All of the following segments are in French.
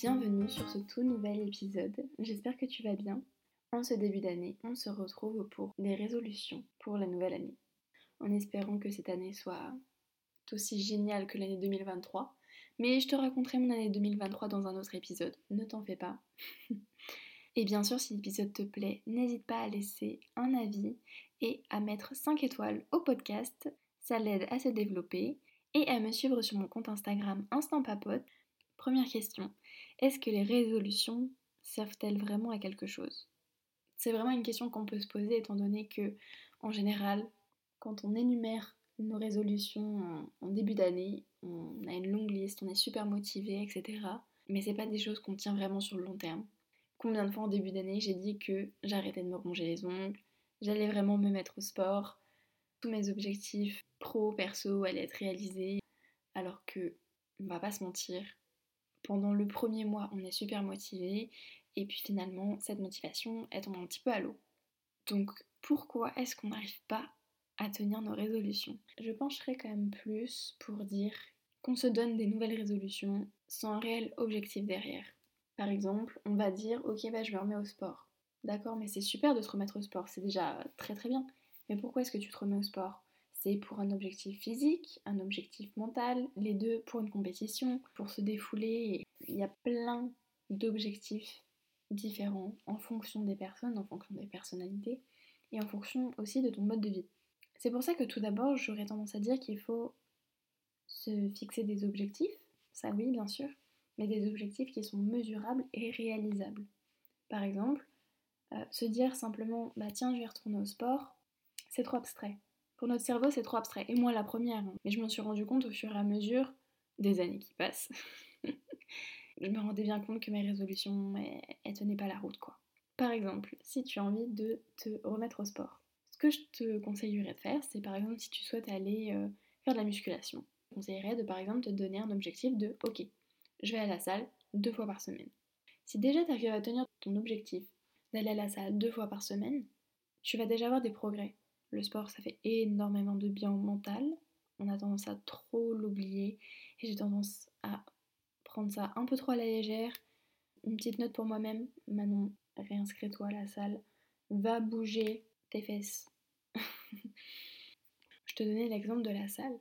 Bienvenue sur ce tout nouvel épisode. J'espère que tu vas bien. En ce début d'année, on se retrouve pour des résolutions pour la nouvelle année. En espérant que cette année soit aussi géniale que l'année 2023. Mais je te raconterai mon année 2023 dans un autre épisode, ne t'en fais pas. et bien sûr, si l'épisode te plaît, n'hésite pas à laisser un avis et à mettre 5 étoiles au podcast. Ça l'aide à se développer et à me suivre sur mon compte Instagram Instant Papote. Première question, est-ce que les résolutions servent-elles vraiment à quelque chose? C'est vraiment une question qu'on peut se poser étant donné que, en général, quand on énumère nos résolutions en, début d'année, on a une longue liste, on est super motivé, etc. Mais c'est pas des choses qu'on tient vraiment sur le long terme. Combien de fois en début d'année j'ai dit que j'arrêtais de me ronger les ongles, j'allais vraiment me mettre au sport, tous mes objectifs pro, perso allaient être réalisés, alors que, on va pas se mentir, pendant le premier mois on est super motivé, et puis finalement cette motivation elle tombe un petit peu à l'eau. Donc pourquoi est-ce qu'on n'arrive pas à tenir nos résolutions? Je pencherai quand même plus pour dire qu'on se donne des nouvelles résolutions sans un réel objectif derrière. Par exemple, on va dire ok bah je me remets au sport. D'accord, mais c'est super de se remettre au sport, c'est déjà très très bien. Mais pourquoi est-ce que tu te remets au sport? C'est pour un objectif physique, un objectif mental, les deux pour une compétition, pour se défouler. Il y a plein d'objectifs différents en fonction des personnes, en fonction des personnalités et en fonction aussi de ton mode de vie. C'est pour ça que tout d'abord, j'aurais tendance à dire qu'il faut se fixer des objectifs, ça oui bien sûr, mais des objectifs qui sont mesurables et réalisables. Par exemple, euh, se dire simplement bah tiens je vais retourner au sport, c'est trop abstrait. Pour notre cerveau c'est trop abstrait. Et moi la première, mais je m'en suis rendu compte au fur et à mesure des années qui passent. je me rendais bien compte que mes résolutions, elles, tenaient pas la route quoi. Par exemple, si tu as envie de te remettre au sport, ce que je te conseillerais de faire, c'est par exemple si tu souhaites aller euh, faire de la musculation, je conseillerais de par exemple te donner un objectif de ok, je vais à la salle deux fois par semaine. Si déjà tu arrives à tenir ton objectif d'aller à la salle deux fois par semaine, tu vas déjà avoir des progrès. Le sport, ça fait énormément de bien au mental. On a tendance à trop l'oublier. Et j'ai tendance à prendre ça un peu trop à la légère. Une petite note pour moi-même, Manon, réinscris-toi à la salle, va bouger, tes fesses. je te donnais l'exemple de la salle,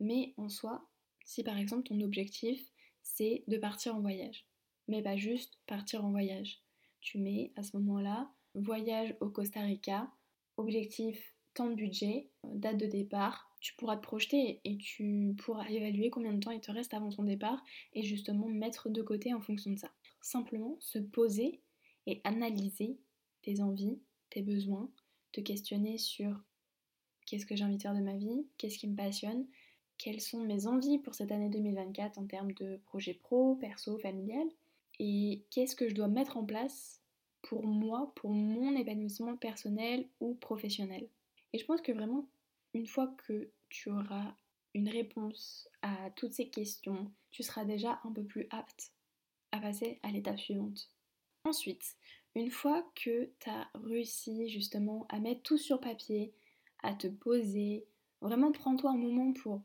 mais en soi, si par exemple ton objectif c'est de partir en voyage, mais pas juste partir en voyage, tu mets à ce moment-là voyage au Costa Rica, objectif temps de budget, date de départ, tu pourras te projeter et tu pourras évaluer combien de temps il te reste avant ton départ et justement mettre de côté en fonction de ça. Simplement se poser et analyser tes envies, tes besoins, te questionner sur qu'est-ce que j'ai envie de faire de ma vie, qu'est-ce qui me passionne, quelles sont mes envies pour cette année 2024 en termes de projet pro, perso, familial, et qu'est-ce que je dois mettre en place pour moi, pour mon épanouissement personnel ou professionnel. Et je pense que vraiment, une fois que tu auras une réponse à toutes ces questions, tu seras déjà un peu plus apte à passer à l'étape suivante. Ensuite, une fois que tu as réussi justement à mettre tout sur papier, à te poser, vraiment prends-toi un moment pour...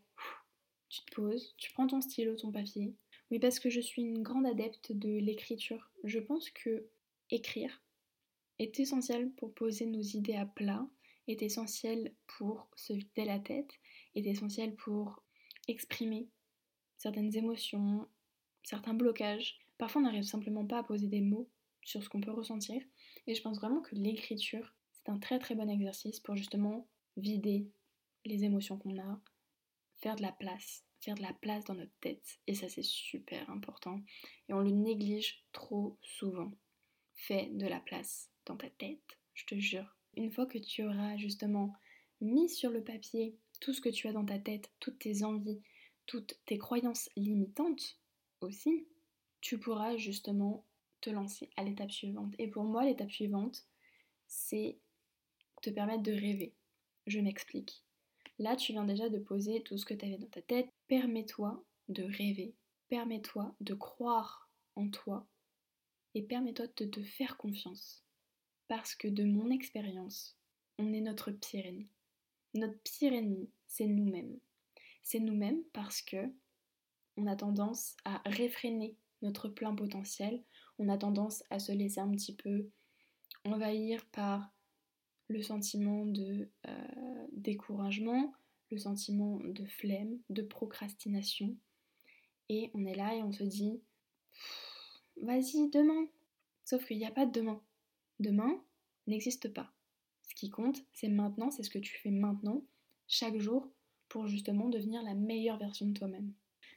Tu te poses, tu prends ton stylo, ton papier. Oui, parce que je suis une grande adepte de l'écriture. Je pense que écrire est essentiel pour poser nos idées à plat, est essentiel pour se vider la tête, est essentiel pour exprimer certaines émotions, certains blocages. Parfois on n'arrive simplement pas à poser des mots sur ce qu'on peut ressentir. Et je pense vraiment que l'écriture, c'est un très très bon exercice pour justement vider les émotions qu'on a, faire de la place, faire de la place dans notre tête. Et ça c'est super important. Et on le néglige trop souvent. Fais de la place dans ta tête, je te jure. Une fois que tu auras justement mis sur le papier tout ce que tu as dans ta tête, toutes tes envies, toutes tes croyances limitantes aussi, tu pourras justement te lancer à l'étape suivante. Et pour moi, l'étape suivante, c'est te permettre de rêver. Je m'explique. Là, tu viens déjà de poser tout ce que tu avais dans ta tête. Permets-toi de rêver. Permets-toi de croire en toi. Et permets-toi de te faire confiance. Parce que de mon expérience, on est notre pire ennemi. Notre pire ennemi, c'est nous-mêmes. C'est nous-mêmes parce que on a tendance à réfréner notre plein potentiel. On a tendance à se laisser un petit peu envahir par le sentiment de euh, découragement, le sentiment de flemme, de procrastination. Et on est là et on se dit, vas-y, demain. Sauf qu'il n'y a pas de demain. Demain n'existe pas. Ce qui compte, c'est maintenant, c'est ce que tu fais maintenant, chaque jour, pour justement devenir la meilleure version de toi-même.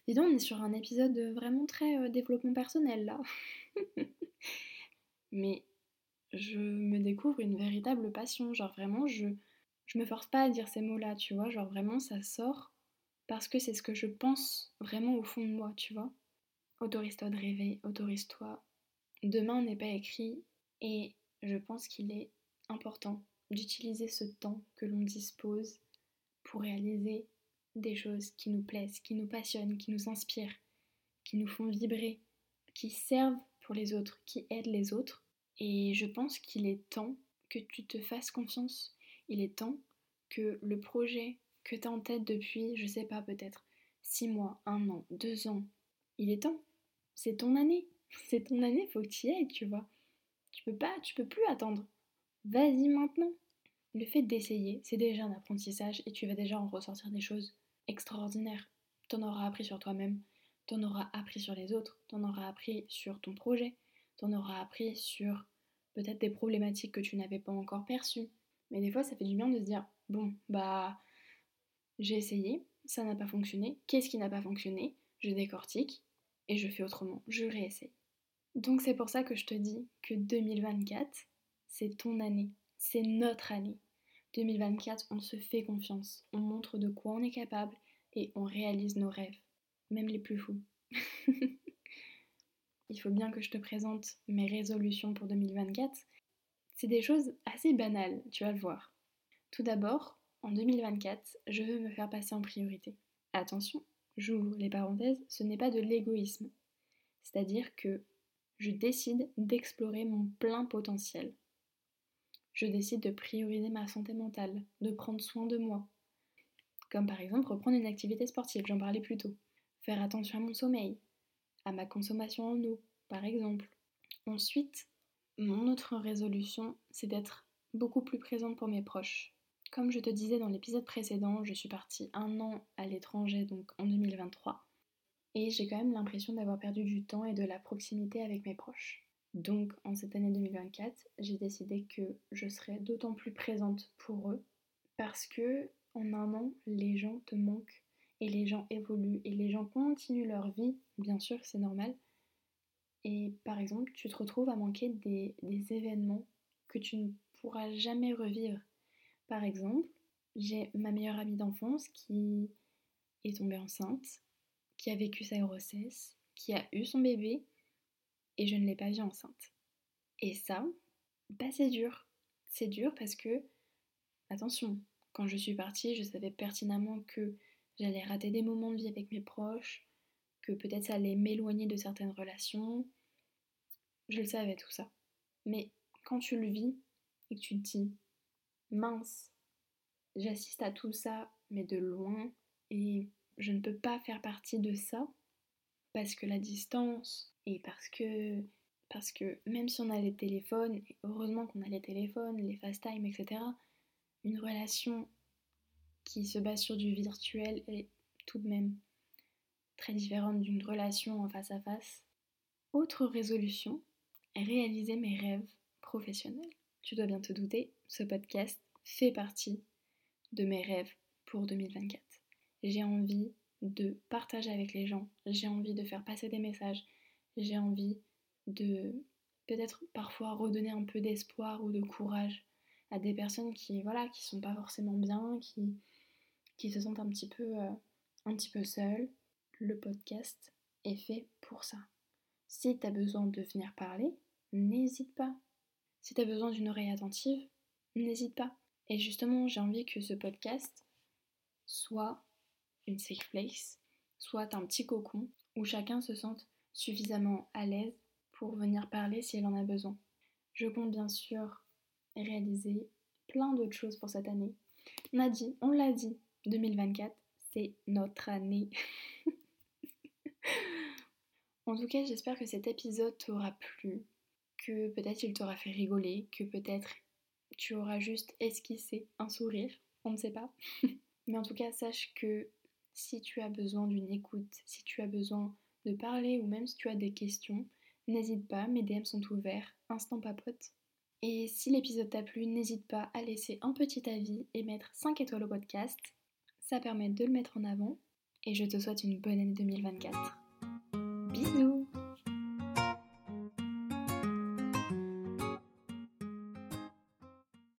Dis donc, on est sur un épisode vraiment très euh, développement personnel là. Mais je me découvre une véritable passion. Genre vraiment, je, je me force pas à dire ces mots-là, tu vois. Genre vraiment, ça sort parce que c'est ce que je pense vraiment au fond de moi, tu vois. Autorise-toi de rêver, autorise-toi. Demain n'est pas écrit et je pense qu'il est important d'utiliser ce temps que l'on dispose pour réaliser des choses qui nous plaisent, qui nous passionnent, qui nous inspirent, qui nous font vibrer, qui servent pour les autres, qui aident les autres. Et je pense qu'il est temps que tu te fasses confiance. Il est temps que le projet que tu as en tête depuis, je sais pas, peut-être six mois, un an, deux ans, il est temps. C'est ton année. C'est ton année, faut que tu y ailles, tu vois. Tu peux pas, tu peux plus attendre. Vas-y maintenant. Le fait d'essayer, c'est déjà un apprentissage et tu vas déjà en ressortir des choses extraordinaires. T'en auras appris sur toi-même, t'en auras appris sur les autres, t'en auras appris sur ton projet, t'en auras appris sur peut-être des problématiques que tu n'avais pas encore perçues. Mais des fois, ça fait du bien de se dire bon, bah, j'ai essayé, ça n'a pas fonctionné, qu'est-ce qui n'a pas fonctionné? Je décortique et je fais autrement, je réessaye. Donc c'est pour ça que je te dis que 2024, c'est ton année, c'est notre année. 2024, on se fait confiance, on montre de quoi on est capable et on réalise nos rêves, même les plus fous. Il faut bien que je te présente mes résolutions pour 2024. C'est des choses assez banales, tu vas le voir. Tout d'abord, en 2024, je veux me faire passer en priorité. Attention, j'ouvre les parenthèses, ce n'est pas de l'égoïsme. C'est-à-dire que je décide d'explorer mon plein potentiel je décide de prioriser ma santé mentale, de prendre soin de moi. Comme par exemple reprendre une activité sportive, j'en parlais plus tôt. Faire attention à mon sommeil, à ma consommation en eau, par exemple. Ensuite, mon autre résolution, c'est d'être beaucoup plus présente pour mes proches. Comme je te disais dans l'épisode précédent, je suis partie un an à l'étranger, donc en 2023. Et j'ai quand même l'impression d'avoir perdu du temps et de la proximité avec mes proches. Donc en cette année 2024, j'ai décidé que je serais d'autant plus présente pour eux parce que en un an, les gens te manquent et les gens évoluent et les gens continuent leur vie, bien sûr, c'est normal. Et par exemple, tu te retrouves à manquer des, des événements que tu ne pourras jamais revivre. Par exemple, j'ai ma meilleure amie d'enfance qui est tombée enceinte, qui a vécu sa grossesse, qui a eu son bébé et je ne l'ai pas vue enceinte. Et ça, bah c'est dur. C'est dur parce que, attention, quand je suis partie, je savais pertinemment que j'allais rater des moments de vie avec mes proches, que peut-être ça allait m'éloigner de certaines relations. Je le savais tout ça. Mais quand tu le vis et que tu te dis, mince, j'assiste à tout ça, mais de loin, et je ne peux pas faire partie de ça, parce que la distance, et parce que, parce que même si on a les téléphones, et heureusement qu'on a les téléphones, les FaceTime, etc., une relation qui se base sur du virtuel est tout de même très différente d'une relation en face à face. Autre résolution, réaliser mes rêves professionnels. Tu dois bien te douter, ce podcast fait partie de mes rêves pour 2024. J'ai envie de partager avec les gens, j'ai envie de faire passer des messages, j'ai envie de peut-être parfois redonner un peu d'espoir ou de courage à des personnes qui voilà qui sont pas forcément bien, qui, qui se sentent un petit peu euh, un petit peu seules. Le podcast est fait pour ça. Si tu as besoin de venir parler, n'hésite pas. Si tu as besoin d'une oreille attentive, n'hésite pas. Et justement, j'ai envie que ce podcast soit une safe place, soit un petit cocon où chacun se sente suffisamment à l'aise pour venir parler si elle en a besoin. Je compte bien sûr réaliser plein d'autres choses pour cette année. On a dit, l'a dit, 2024, c'est notre année. En tout cas, j'espère que cet épisode t'aura plu, que peut-être il t'aura fait rigoler, que peut-être tu auras juste esquissé un sourire, on ne sait pas. Mais en tout cas, sache que si tu as besoin d'une écoute, si tu as besoin de parler ou même si tu as des questions, n'hésite pas, mes DM sont ouverts, instant papote. Et si l'épisode t'a plu, n'hésite pas à laisser un petit avis et mettre 5 étoiles au podcast. Ça permet de le mettre en avant. Et je te souhaite une bonne année 2024.